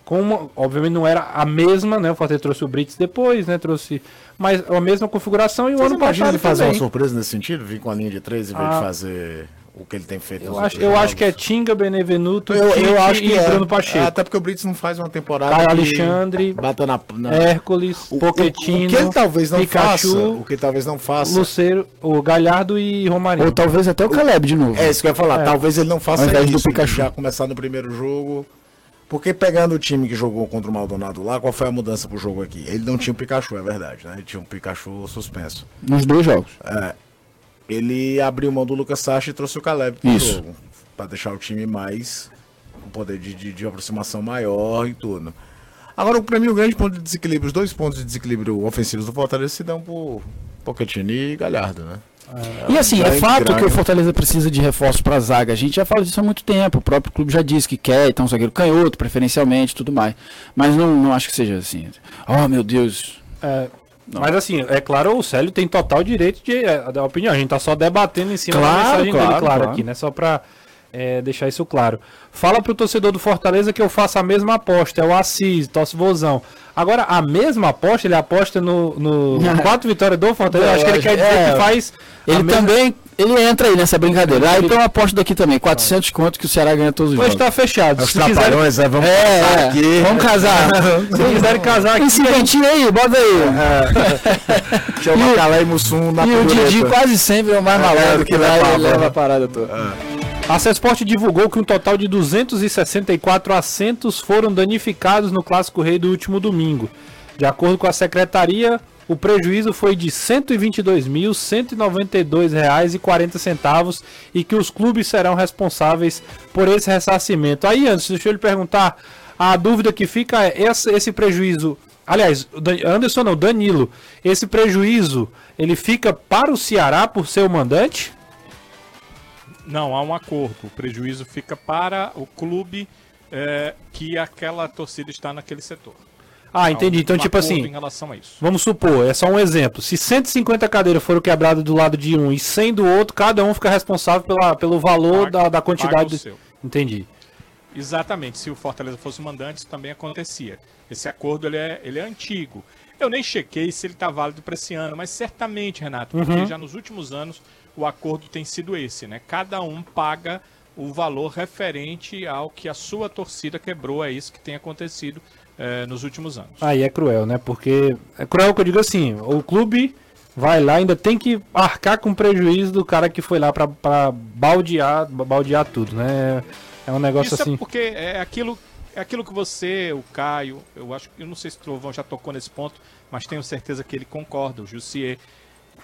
com uma- obviamente não era a mesma, né? O Fortaleza trouxe o Brits depois, né? Trouxe mas a mesma configuração e o Vocês ano passado ele fazer uma também. surpresa nesse sentido? Vir com a linha de três em vez Ah. de fazer o que ele tem feito Eu acho, eu acho que é? Tinga, Benevenuto, Eu, Tite eu acho que e é. Bruno Pacheco. Até porque o Brits não faz uma temporada. Caio Alexandre, Bata na. na- Hércules, o, Pochettino, o que ele talvez não Pikachu, faça. O que talvez não faça. Luceiro, o Galhardo e Romarinho. Ou talvez até o Caleb de novo. É isso que eu ia falar. É. Talvez ele não faça invés do isso. Pikachu. Já começar no primeiro jogo. Porque pegando o time que jogou contra o Maldonado lá, qual foi a mudança pro jogo aqui? Ele não tinha o Pikachu, é verdade, né? Ele tinha um Pikachu suspenso. Nos dois jogos. Ele abriu mão do Lucas Sacha e trouxe o Caleb pro Isso. jogo. Pra deixar o time mais. com poder de, de, de aproximação maior e tudo. Agora, pra mim, o grande ponto de desequilíbrio, os dois pontos de desequilíbrio ofensivos do Fortaleza se dão por Pochettino e Galhardo, né? E assim, é fato que o Fortaleza precisa de reforço pra zaga. A gente já fala disso há muito tempo. O próprio clube já disse que quer, então um zagueiro canhoto, preferencialmente, tudo mais. Mas não, não acho que seja assim. Oh, meu Deus. É, mas assim, é claro, o Célio tem total direito de é, dar opinião. A gente tá só debatendo em cima da Claro, mensagem dele, claro, claro, claro. aqui, né? Só pra é, deixar isso claro. Fala pro torcedor do Fortaleza que eu faço a mesma aposta. É o Assis, torce vozão. Agora, a mesma aposta, ele aposta no, no quatro vitórias do Fortaleza. Eu acho que ele quer dizer É, que faz. Ele mesma- também. Ele entra aí nessa brincadeira. Ah, então eu aposto daqui também. 400 conto que o Ceará ganha todos os Hoje jogos. tá fechado. Os Se quiserem, trapalhões, né? Vamos É, passar é. aqui. Vamos casar. se quiserem casar aqui, cinquentinho aí, bota aí. Chama Calé e Mussum na E o. Didi quase sempre é o mais malandro que que leva a leva a parada toda. A Cesport divulgou que um total de 264 assentos foram danificados no Clássico Rei do último domingo. De acordo com a secretaria, o prejuízo foi de R$ 122.192,40 e que os clubes serão responsáveis por esse ressarcimento. Aí, antes, deixa eu lhe perguntar, a dúvida que fica é esse, esse prejuízo, aliás, Anderson não, Danilo, esse prejuízo, ele fica para o Ceará por ser o mandante? Não, há um acordo. O prejuízo fica para o clube é, que aquela torcida está naquele setor. Ah, entendi. Então, um tipo assim. Vamos supor, é só um exemplo. Se 150 cadeiras foram quebradas do lado de um e 100 do outro, cada um fica responsável pela, pelo valor Paga- da, da quantidade. o seu. Entendi. Exatamente. Se o Fortaleza fosse mandante, isso também acontecia. Esse acordo ele é, ele é antigo. Eu nem chequei se ele está válido para esse ano, mas certamente, Renato, porque Uhum. já nos últimos anos o acordo tem sido esse, né? Cada um paga o valor referente ao que a sua torcida quebrou. É isso que tem acontecido eh, nos últimos anos. Aí é cruel, né? Porque é cruel que eu digo assim, o clube vai lá ainda tem que arcar com o prejuízo do cara que foi lá pra baldear, baldear tudo, né? É um negócio Isso assim. é porque é aquilo, é aquilo que você, o Caio, eu acho eu não sei se o Trovão já tocou nesse ponto, mas tenho certeza que ele concorda, o Jussier.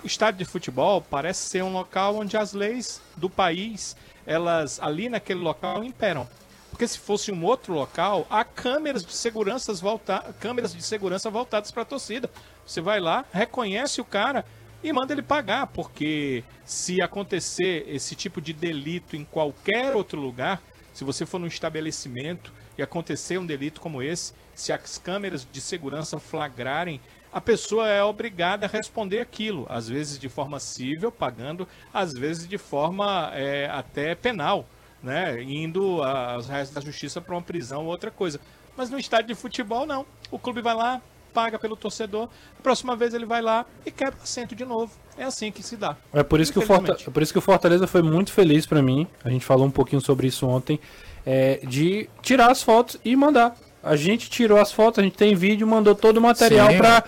o estádio de futebol parece ser um local onde as leis do país, elas ali naquele local imperam. Porque se fosse um outro local, há câmeras de segurança volta câmeras de segurança voltadas para a torcida. Você vai lá, reconhece o cara e manda ele pagar, porque se acontecer esse tipo de delito em qualquer outro lugar, se você for num estabelecimento e acontecer um delito como esse, se as câmeras de segurança flagrarem, a pessoa é obrigada a responder aquilo, às vezes de forma civil, pagando, às vezes de forma é, até penal, né, indo aos reais da justiça para uma prisão ou outra coisa. Mas no estádio de futebol, não. O clube vai lá, paga pelo torcedor, a próxima vez ele vai lá e quebra o assento de novo. É assim que se dá. É por isso, que o, é por isso que o Fortaleza foi muito feliz para mim. A gente falou um pouquinho sobre isso ontem. É, de tirar as fotos e mandar. A gente tirou as fotos, a gente tem vídeo, mandou todo o material para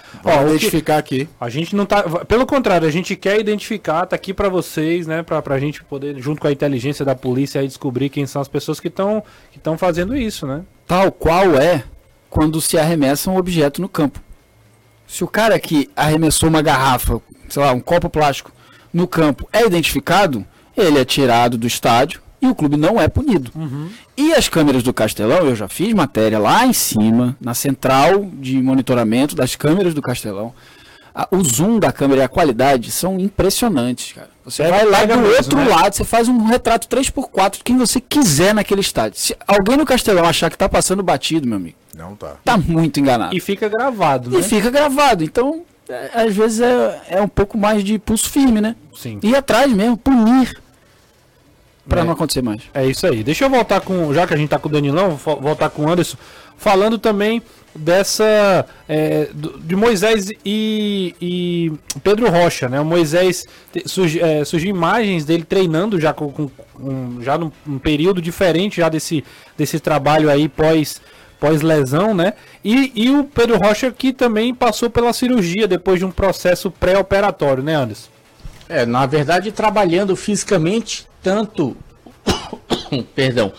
identificar aqui. A gente não tá, pelo contrário, a gente quer identificar, tá aqui para vocês, né, para a gente poder junto com a inteligência da polícia aí descobrir quem são as pessoas que estão que estão fazendo isso, né? Tal qual é quando se arremessa um objeto no campo. Se o cara que arremessou uma garrafa, sei lá, um copo plástico no campo é identificado, ele é tirado do estádio e o clube não é punido. Uhum. E as câmeras do Castelão, eu já fiz matéria lá em cima, na central de monitoramento das câmeras do Castelão. o zoom da câmera e a qualidade são impressionantes, cara. Você é, vai lá do mesmo, outro né? lado, você faz um retrato 3x4 de quem você quiser naquele estádio. Se alguém no Castelão achar que tá passando batido, meu amigo, não tá. Tá muito enganado. E fica gravado, né? E fica gravado. Então, é, às vezes é, é um pouco mais de pulso firme, né? Sim. Ir atrás mesmo, punir. Pra é, não acontecer mais. É isso aí. Deixa eu voltar com. Já que a gente tá com o Danilão, vou voltar com o Anderson. Falando também dessa é, de Moisés e, e, Pedro Rocha, né? O Moisés surgiu, é, surgiu imagens dele treinando já com, com um, já num, num, período diferente já desse, desse trabalho aí pós pós lesão, né? E, e o Pedro Rocha que também passou pela cirurgia depois de um processo pré-operatório, né, Anderson? É, na verdade trabalhando fisicamente tanto perdão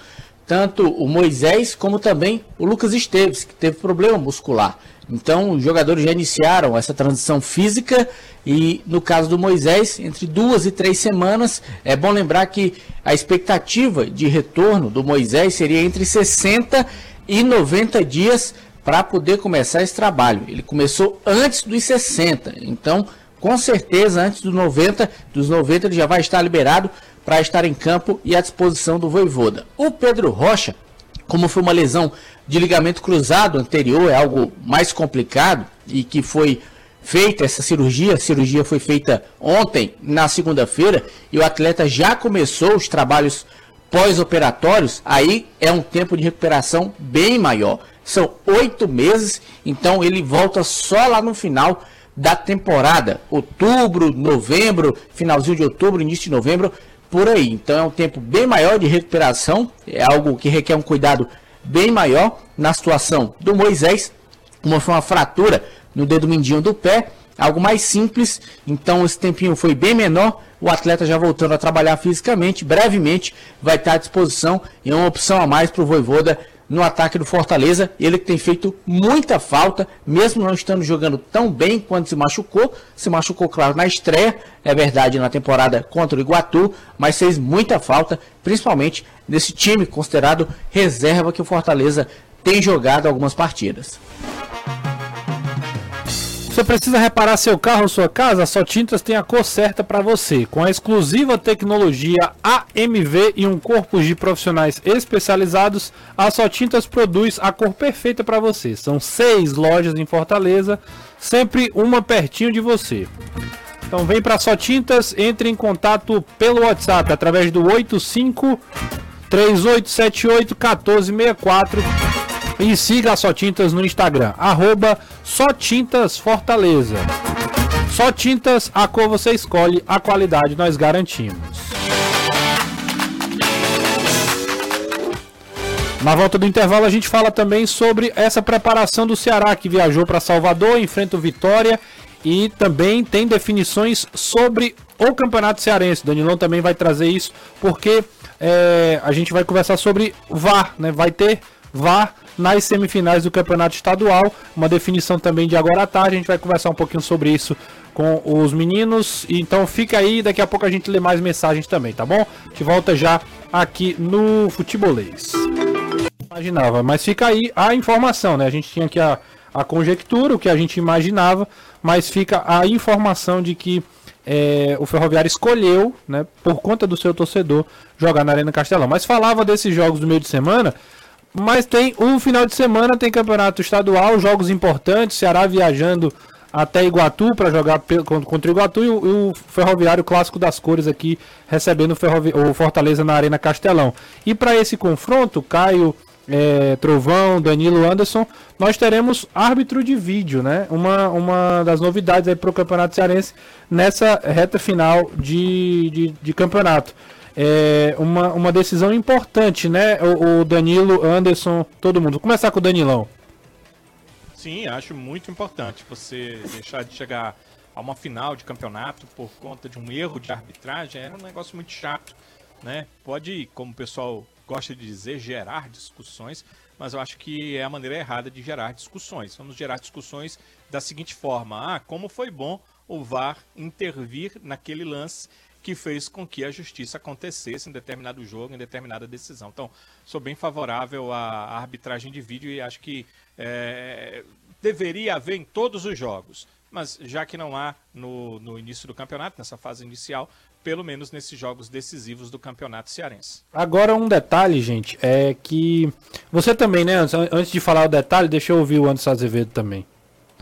tanto o Moisés como também o Lucas Esteves, que teve problema muscular. Então, os jogadores já iniciaram essa transição física e, no caso do Moisés, entre duas e três semanas. É bom lembrar que a expectativa de retorno do Moisés seria entre 60 e 90 dias para poder começar esse trabalho. Ele começou antes dos 60, então, com certeza, antes dos 90, dos 90 ele já vai estar liberado para estar em campo e à disposição do Voivoda. O Pedro Rocha, como foi uma lesão de ligamento cruzado anterior, é algo mais complicado e que foi feita essa cirurgia, a cirurgia foi feita ontem, na segunda-feira, e o atleta já começou os trabalhos pós-operatórios, aí é um tempo de recuperação bem maior. São oito meses, então ele volta só lá no final da temporada, outubro, novembro, finalzinho de outubro, início de novembro, por aí. Então é um tempo bem maior de recuperação, é algo que requer um cuidado bem maior na situação do Moisés, uma foi uma fratura no dedo mindinho do pé, algo mais simples, então esse tempinho foi bem menor, o atleta já voltando a trabalhar fisicamente, brevemente vai estar à disposição. E é uma opção a mais para o Voivoda no ataque do Fortaleza. Ele tem feito muita falta, mesmo não estando jogando tão bem quando se machucou. Se machucou, claro, na estreia, é verdade, na temporada contra o Iguatu, mas fez muita falta, principalmente nesse time considerado reserva que o Fortaleza tem jogado algumas partidas. Você precisa reparar seu carro ou sua casa? A Só Tintas tem a cor certa para você. Com a exclusiva tecnologia AMV e um corpo de profissionais especializados, a Só Tintas produz a cor perfeita para você. São seis lojas em Fortaleza, sempre uma pertinho de você. Então vem para Só Tintas, entre em contato pelo WhatsApp através do 85 3878 1464 e siga a Só Tintas no Instagram, arroba Só Tintas Fortaleza. Só Tintas, a cor você escolhe, a qualidade nós garantimos. Na volta do intervalo a gente fala também sobre essa preparação do Ceará que viajou para Salvador, enfrenta o Vitória e também tem definições sobre o Campeonato Cearense. Danilão também vai trazer isso porque é, a gente vai conversar sobre VAR, né? Vai ter VAR nas semifinais do Campeonato Estadual. Uma definição também de agora à tarde. A gente vai conversar um pouquinho sobre isso com os meninos. Então fica aí, daqui a pouco a gente lê mais mensagens também, tá bom? Gente volta já aqui no Futebolês. Imaginava, mas fica aí a informação, né? A gente tinha aqui a, a conjectura, o que a gente imaginava, mas fica a informação de que é, o Ferroviário escolheu, né, por conta do seu torcedor, jogar na Arena Castelão. Mas falava desses jogos do meio de semana, mas tem um final de semana, tem campeonato estadual, jogos importantes, Ceará viajando até Iguatu para jogar contra o Iguatu e o, Ferroviário Clássico das Cores aqui recebendo o, o Fortaleza na Arena Castelão. E para esse confronto, Caio é, Trovão, Danilo Anderson, nós teremos árbitro de vídeo, né? Uma, uma das novidades aí para o Campeonato Cearense nessa reta final de, de, de campeonato. É uma, uma decisão importante, né? O, o, Danilo, Anderson, todo mundo. Vou começar com o Danilão. Sim, acho muito importante você deixar de chegar a uma final de campeonato por conta de um erro de arbitragem. É um negócio muito chato, né? Pode, como o pessoal gosta de dizer, gerar discussões, mas eu acho que é a maneira errada de gerar discussões. Vamos gerar discussões da seguinte forma: ah, como foi bom o VAR intervir naquele lance que fez com que a justiça acontecesse em determinado jogo, em determinada decisão. Então, sou bem favorável à arbitragem de vídeo e acho que é, deveria haver em todos os jogos. Mas já que não há no, no início do campeonato, nessa fase inicial, pelo menos nesses jogos decisivos do campeonato cearense. Agora um detalhe, gente, é que você também, né, antes de falar o detalhe, deixa eu ouvir o Anderson Azevedo também.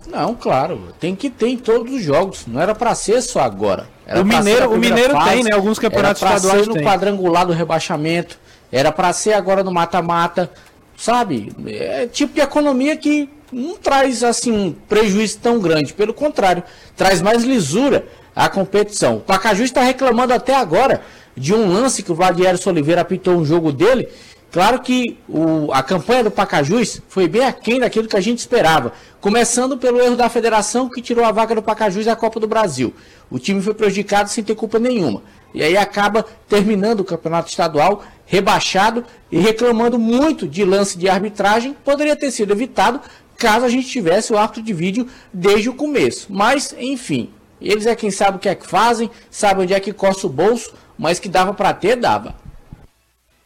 Não, claro, tem que ter em todos os jogos, não era para ser só agora. Era o Mineiro, o Mineiro fase, tem, né, alguns campeonatos era estaduais ser no tem. quadrangular do rebaixamento, era para ser agora no mata-mata, sabe? É tipo de economia que não traz assim um prejuízo tão grande, pelo contrário, traz mais lisura a competição. O Pacajus está reclamando até agora de um lance que o Vladimir Oliveira apitou um jogo dele. Claro que o, a campanha do Pacajus foi bem aquém daquilo que a gente esperava. Começando pelo erro da federação que tirou a vaga do Pacajus da Copa do Brasil. O time foi prejudicado sem ter culpa nenhuma. E aí acaba terminando o campeonato estadual rebaixado e reclamando muito de lance de arbitragem. Poderia ter sido evitado caso a gente tivesse o árbitro de vídeo desde o começo. Mas, enfim, eles é quem sabe o que é que fazem, sabe onde é que coça o bolso, mas que dava para ter, dava.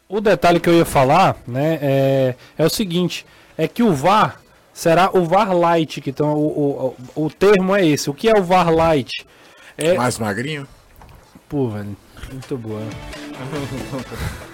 O detalhe que eu ia falar, né, é, é o seguinte, é que o VAR será o VAR Light, que então o, o, o termo é esse. O que é o VAR Light? É... Mais magrinho? Pô, velho, muito boa.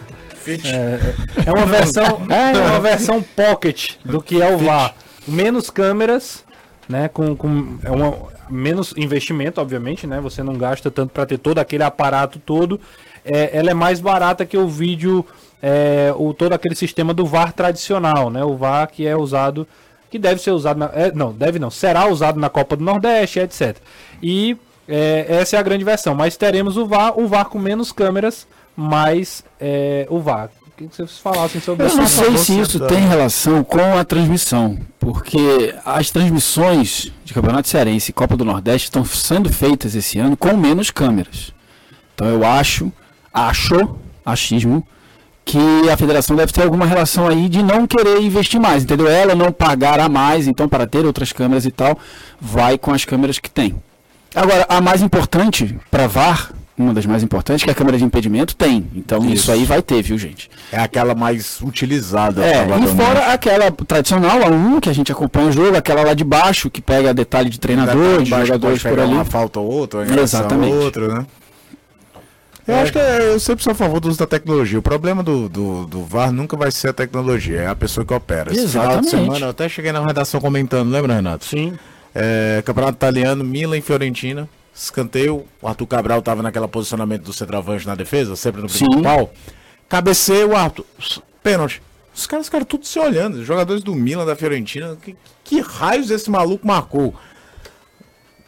É, é uma versão, é uma versão pocket do que é o VAR. Menos câmeras, né, com, com é uma, menos investimento, obviamente, né? Você não gasta tanto para ter todo aquele aparato todo. É, ela é mais barata que o vídeo, é, o todo aquele sistema do VAR tradicional, né? O VAR que é usado, que deve ser usado, na, é, não, deve não, será usado na Copa do Nordeste, etc. E é, essa é a grande versão. Mas teremos o VAR, o VAR com menos câmeras, mais é, o VAR que vocês falassem sobre Eu não sei se isso tem relação com a transmissão, porque as transmissões de Campeonato Cearense e Copa do Nordeste estão sendo feitas esse ano com menos câmeras. Então eu acho, acho, achismo, que a federação deve ter alguma relação aí de não querer investir mais, entendeu? Ela não pagar a mais, então para ter outras câmeras e tal, vai com as câmeras que tem. Agora, a mais importante para VAR uma das mais importantes, que é a câmera de impedimento tem. Então isso, isso aí vai ter, viu, gente? É aquela mais utilizada. É, e fora aquela tradicional, a 1, que a gente acompanha o jogo, aquela lá de baixo, que pega detalhe de treinador, de jogadores por ali. Uma falta ou outra, Exatamente. outra, né? Eu é. acho que é, eu sempre sou a favor do uso da tecnologia. O problema do, do, do, VAR nunca vai ser a tecnologia, é a pessoa que opera. Esse Exatamente. final de semana, eu até cheguei na redação comentando, lembra, Renato? Sim. É, Campeonato Italiano, Milan e Fiorentina escanteio, o Arthur Cabral estava naquele posicionamento do centroavante na defesa, sempre no principal. Cabeceio, o Arthur, pênalti. Os caras ficaram tudo se olhando, os jogadores do Milan, da Fiorentina, que, que raios esse maluco marcou?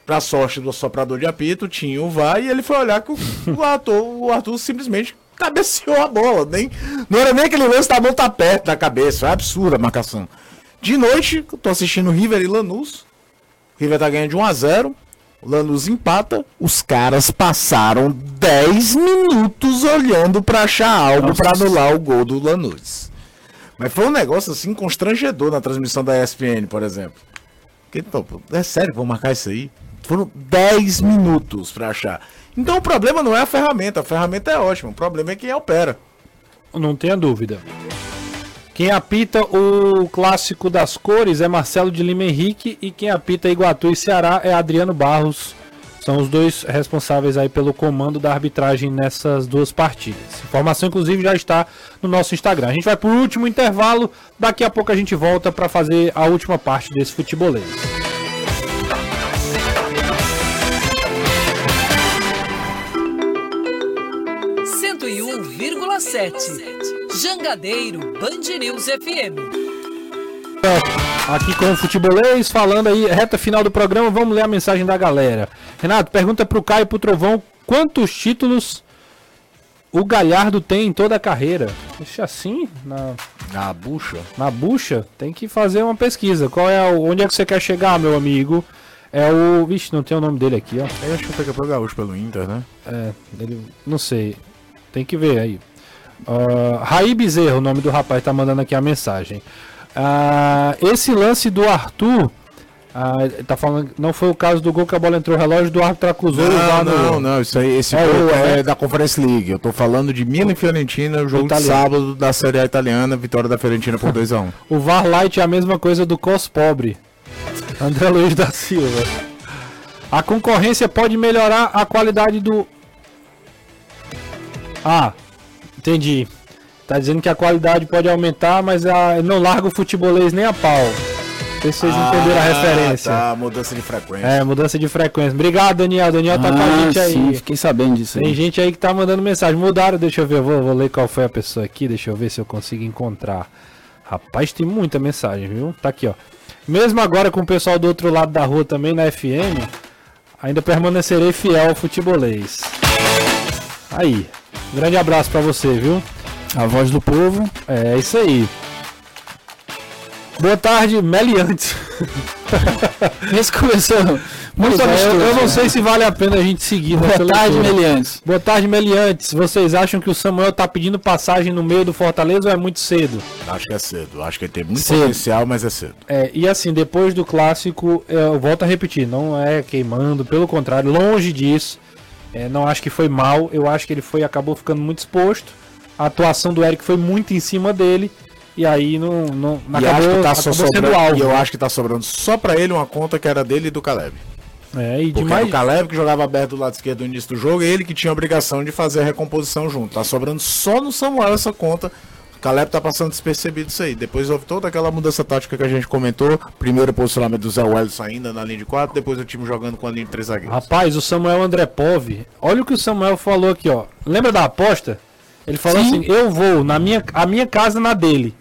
Pra sorte do soprador de apito, tinha o VAR e ele foi olhar que o, o, Arthur, o Arthur simplesmente cabeceou a bola. Nem, não era nem aquele lance da mão tá perto da cabeça, é absurda a marcação. De noite, eu tô assistindo River e Lanús. O River tá ganhando de 1 a 0 o Lanús empata, os caras passaram 10 minutos olhando para achar algo para anular o gol do Lanús. Mas foi um negócio assim constrangedor na transmissão da ESPN, por exemplo. Que, pô, é sério vão marcar isso aí? Foram 10 minutos pra achar. Então o problema não é a ferramenta, a ferramenta é ótima, o problema é quem opera. Não tenha dúvida. Quem apita o clássico das cores é Marcelo de Lima Henrique e quem apita Iguatu e Ceará é Adriano Barros. São os dois responsáveis aí pelo comando da arbitragem nessas duas partidas. Informação inclusive já está no nosso Instagram. A gente vai para o último intervalo, daqui a pouco a gente volta para fazer a última parte desse futebolês. 1,7. Jangadeiro, Band News FM. Aqui com o Futebolês, falando aí, reta final do programa, vamos ler a mensagem da galera. Renato, pergunta pro Caio pro Trovão quantos títulos o Galhardo tem em toda a carreira. Deixa assim, na... na bucha. Na bucha, tem que fazer uma pesquisa. Qual é o... Onde é que você quer chegar, meu amigo? É o. Vixe, não tem o nome dele aqui, ó. Eu acho que foi o gaúcho pelo Inter, né? É, ele. Não sei. Tem que ver aí. Uh, Raí Bezerra, o nome do rapaz, tá mandando aqui a mensagem. Ah, esse lance do Arthur. ah, tá falando. Não foi o caso do gol que a bola entrou no relógio, do árbitro acusou lá Não, no. não, não, isso aí, esse É gol é né? da Conference League. Eu tô falando de Milan e Fiorentina, o jogo de Italiano. sábado da Série A italiana, vitória da Fiorentina por 2x1. O VAR Light é a mesma coisa do COS Pobre. André Luiz da Silva. A concorrência pode melhorar a qualidade do. Ah, entendi. Tá dizendo que a qualidade pode aumentar, mas a... não larga o futebolês nem a pau. Não sei se vocês entenderam a referência. Tá, mudança de frequência. É, mudança de frequência. Obrigado, Daniel. Daniel tá com a gente aí. Ah, sim, fiquei sabendo disso Tem aí. gente aí que tá mandando mensagem. Mudaram, deixa eu ver. Vou, vou ler qual foi a pessoa aqui. Deixa eu ver se eu consigo encontrar. Rapaz, tem muita mensagem, viu? Tá aqui, ó. Mesmo agora com o pessoal do outro lado da rua também na FM, ainda permanecerei fiel ao futebolês. Aí. Grande abraço pra você, viu? A voz do povo. É isso aí. Boa tarde, Meliantes. Esse começou muito Muito eu, amistoso, eu não né? sei se vale a pena a gente seguir Boa nessa tarde, leitura. Meliantes. Boa tarde, Meliantes. Vocês acham que o Samuel tá pedindo passagem no meio do Fortaleza ou é muito cedo? Acho que é cedo. Acho que ele tem muito Cedo. potencial, mas é cedo. É, e assim, depois do clássico, eu volto a repetir, não é queimando, pelo contrário, longe disso. É, não acho que foi mal, eu acho que ele foi acabou ficando muito exposto. A atuação do Eric foi muito em cima dele. E aí não, não e acho que tá só acabou sobrando, alvo. e eu né? acho que tá sobrando só pra ele uma conta que era dele e do Caleb. É, e Porque demais. o Caleb que jogava aberto do lado esquerdo no início do jogo, ele que tinha a obrigação de fazer a recomposição junto. Tá sobrando só no Samuel essa conta. O Caleb tá passando despercebido isso aí. Depois houve toda aquela mudança tática que a gente comentou. Primeiro o posicionamento do Zé Welles ainda na linha de 4, depois o time jogando com a linha de 3 zagueiros. Rapaz, o Samuel Andrepov, olha o que o Samuel falou aqui, ó. Lembra da aposta? Ele falou Sim. assim: eu vou na minha, a minha casa na dele.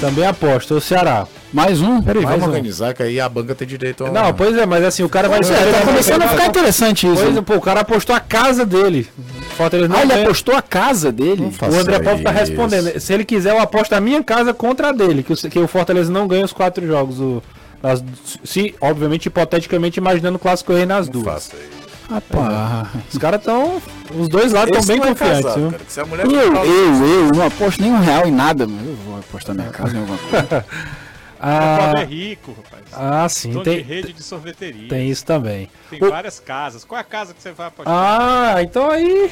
Também aposta, o Ceará. Mais um. Peraí, Vamos mais um. organizar que aí a banca tem direito a... Não, pois é, mas assim, o cara vai. Pois é, tá começando a ficar interessante isso. Pois é, pô, o cara apostou a casa dele. Fortaleza não Ah, ele apostou a casa dele? O André Paulo tá respondendo. Se ele quiser, eu aposto a minha casa contra a dele. Que o, que o Fortaleza não ganha os quatro jogos. O, nas- se, obviamente, hipoteticamente, imaginando o clássico rei nas duas. Faça aí. Rapaz. Os caras estão. Os dois lados estão bem é confiantes, casado, viu? cara, Eu, eu, eu não aposto nem um real em nada, mas eu vou apostar minha casa em alguma coisa. O pobre é Ah, rico, rapaz. ah, sim, Dono de tem, rede de sorveteria. tem isso também. Tem O- várias casas. Qual é a casa que você vai apostar? Ah, então aí.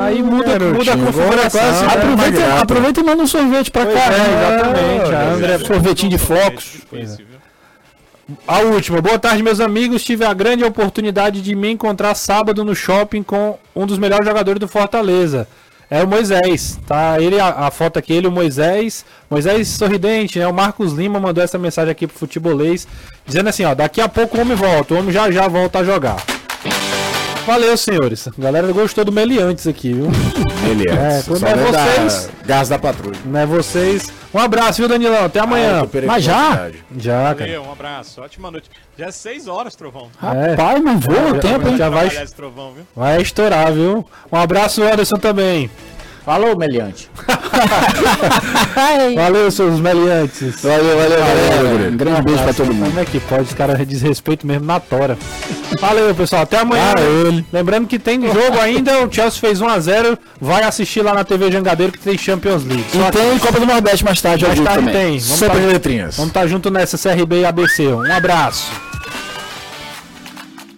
aí muda, muda a configuração. agora né? aproveita, Magnata. aproveita e manda um sorvete pra cá. é, exatamente. A André sorvetinho de. Difícil, viu? A última. Boa tarde, meus amigos. Tive a grande oportunidade de me encontrar sábado no shopping com um dos melhores jogadores do Fortaleza. É o Moisés, tá? Ele, a, a foto aqui, ele, o Moisés. Moisés sorridente, né? O Marcos Lima mandou essa mensagem aqui pro futebolês, dizendo assim, ó, daqui a pouco o homem volta, o homem já já volta a jogar. Valeu, senhores. A galera gostou do Meliantes aqui, viu? Ele é. É, quando Só é não vocês- Gás da patrulha. Não é vocês. Um abraço, viu, Danilão? Até amanhã. Alta Mas já? Já, cara. Valeu, um abraço. Ótima noite. Já é 6 horas, Trovão. Rapaz, mas voa o tempo, hein? Já vai, Trovão, viu? vai estourar, viu? Um abraço, Anderson, também. Falou, Meliante. Valeu, seus meliantes. Valeu, valeu, Valeu. Grilo. Um grande beijo pra todo mundo. Como é que pode? Os caras desrespeito mesmo na tora. Valeu, pessoal. Até amanhã. Lembrando que tem jogo ainda. O Chelsea fez 1x0. Vai assistir lá na TV Jangadeiro que tem Champions League. E tem Copa do Nordeste mais tarde, Mais tarde também. tem. Vamos Sempre tá- letrinhas. Vamos estar junto nessa CRB e ABC. Um abraço.